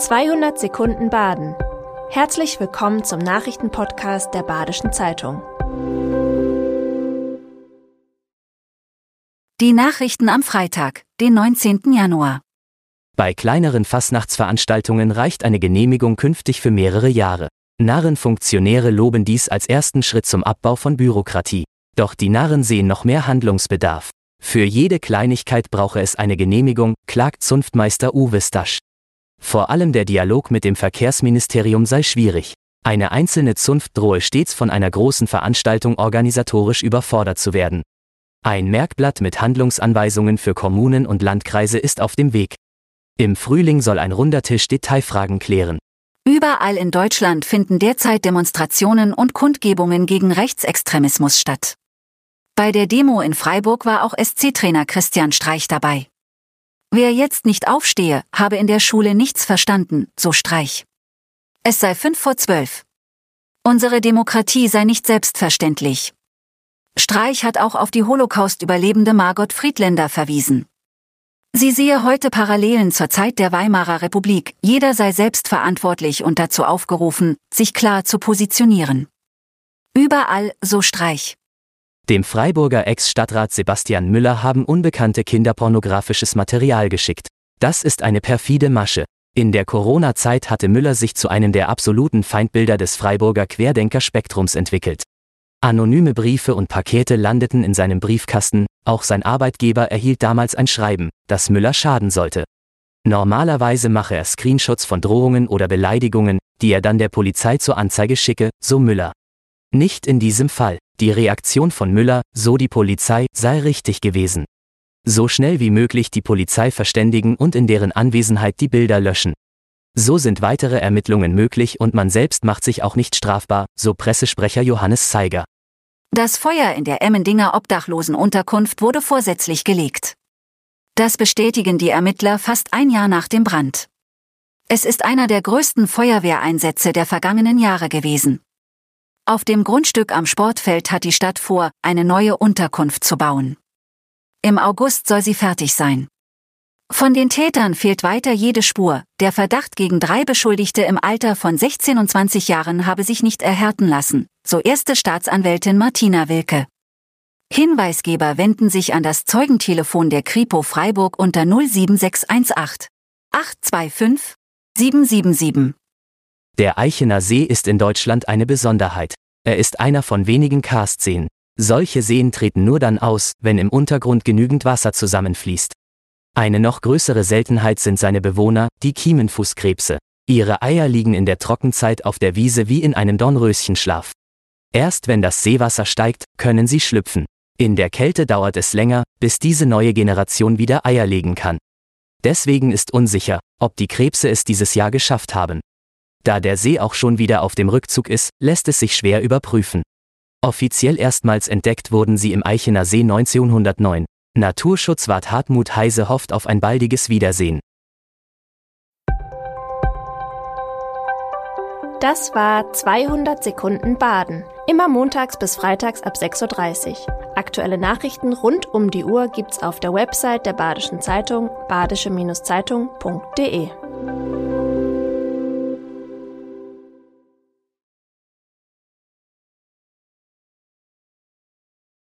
200 Sekunden Baden. Herzlich willkommen zum Nachrichtenpodcast der Badischen Zeitung. Die Nachrichten am Freitag, den 19. Januar. Bei kleineren Fastnachtsveranstaltungen reicht eine Genehmigung künftig für mehrere Jahre. Narrenfunktionäre loben dies als ersten Schritt zum Abbau von Bürokratie. Doch die Narren sehen noch mehr Handlungsbedarf. Für jede Kleinigkeit brauche es eine Genehmigung, klagt Zunftmeister Uwe Stasch. Vor allem der Dialog mit dem Verkehrsministerium sei schwierig. Eine einzelne Zunft drohe stets von einer großen Veranstaltung organisatorisch überfordert zu werden. Ein Merkblatt mit Handlungsanweisungen für Kommunen und Landkreise ist auf dem Weg. Im Frühling soll ein runder Tisch Detailfragen klären. Überall in Deutschland finden derzeit Demonstrationen und Kundgebungen gegen Rechtsextremismus statt. Bei der Demo in Freiburg war auch SC-Trainer Christian Streich dabei. Wer jetzt nicht aufstehe, habe in der Schule nichts verstanden, so Streich. Es sei fünf vor zwölf. Unsere Demokratie sei nicht selbstverständlich. Streich hat auch auf die Holocaust-Überlebende Margot Friedländer verwiesen. Sie sehe heute Parallelen zur Zeit der Weimarer Republik, jeder sei selbstverantwortlich und dazu aufgerufen, sich klar zu positionieren. Überall, so Streich. Dem Freiburger Ex-Stadtrat Sebastian Müller haben unbekannte kinderpornografisches Material geschickt. Das ist eine perfide Masche. In der Corona-Zeit hatte Müller sich zu einem der absoluten Feindbilder des Freiburger Querdenker-Spektrums entwickelt. Anonyme Briefe und Pakete landeten in seinem Briefkasten, auch sein Arbeitgeber erhielt damals ein Schreiben, das Müller schaden sollte. Normalerweise mache er Screenshots von Drohungen oder Beleidigungen, die er dann der Polizei zur Anzeige schicke, so Müller. Nicht in diesem Fall. Die Reaktion von Müller, so die Polizei, sei richtig gewesen. So schnell wie möglich die Polizei verständigen und in deren Anwesenheit die Bilder löschen. So sind weitere Ermittlungen möglich und man selbst macht sich auch nicht strafbar, so Pressesprecher Johannes Zeiger. Das Feuer in der Emmendinger Obdachlosenunterkunft wurde vorsätzlich gelegt. Das bestätigen die Ermittler fast ein Jahr nach dem Brand. Es ist einer der größten Feuerwehreinsätze der vergangenen Jahre gewesen. Auf dem Grundstück am Sportfeld hat die Stadt vor, eine neue Unterkunft zu bauen. Im August soll sie fertig sein. Von den Tätern fehlt weiter jede Spur. Der Verdacht gegen drei Beschuldigte im Alter von 16 und 20 Jahren habe sich nicht erhärten lassen, so erste Staatsanwältin Martina Wilke. Hinweisgeber wenden sich an das Zeugentelefon der Kripo Freiburg unter 07618 825 777. Der Eichener See ist in Deutschland eine Besonderheit. Er ist einer von wenigen Karstseen. Solche Seen treten nur dann aus, wenn im Untergrund genügend Wasser zusammenfließt. Eine noch größere Seltenheit sind seine Bewohner, die Kiemenfußkrebse. Ihre Eier liegen in der Trockenzeit auf der Wiese wie in einem Dornröschenschlaf. Erst wenn das Seewasser steigt, können sie schlüpfen. In der Kälte dauert es länger, bis diese neue Generation wieder Eier legen kann. Deswegen ist unsicher, ob die Krebse es dieses Jahr geschafft haben. Da der See auch schon wieder auf dem Rückzug ist, lässt es sich schwer überprüfen. Offiziell erstmals entdeckt wurden sie im Eichener See 1909. Naturschutzwart Hartmut Heise hofft auf ein baldiges Wiedersehen. Das war 200 Sekunden Baden. Immer montags bis freitags ab 6.30 Uhr. Aktuelle Nachrichten rund um die Uhr gibt's auf der Website der Badischen Zeitung badische-zeitung.de.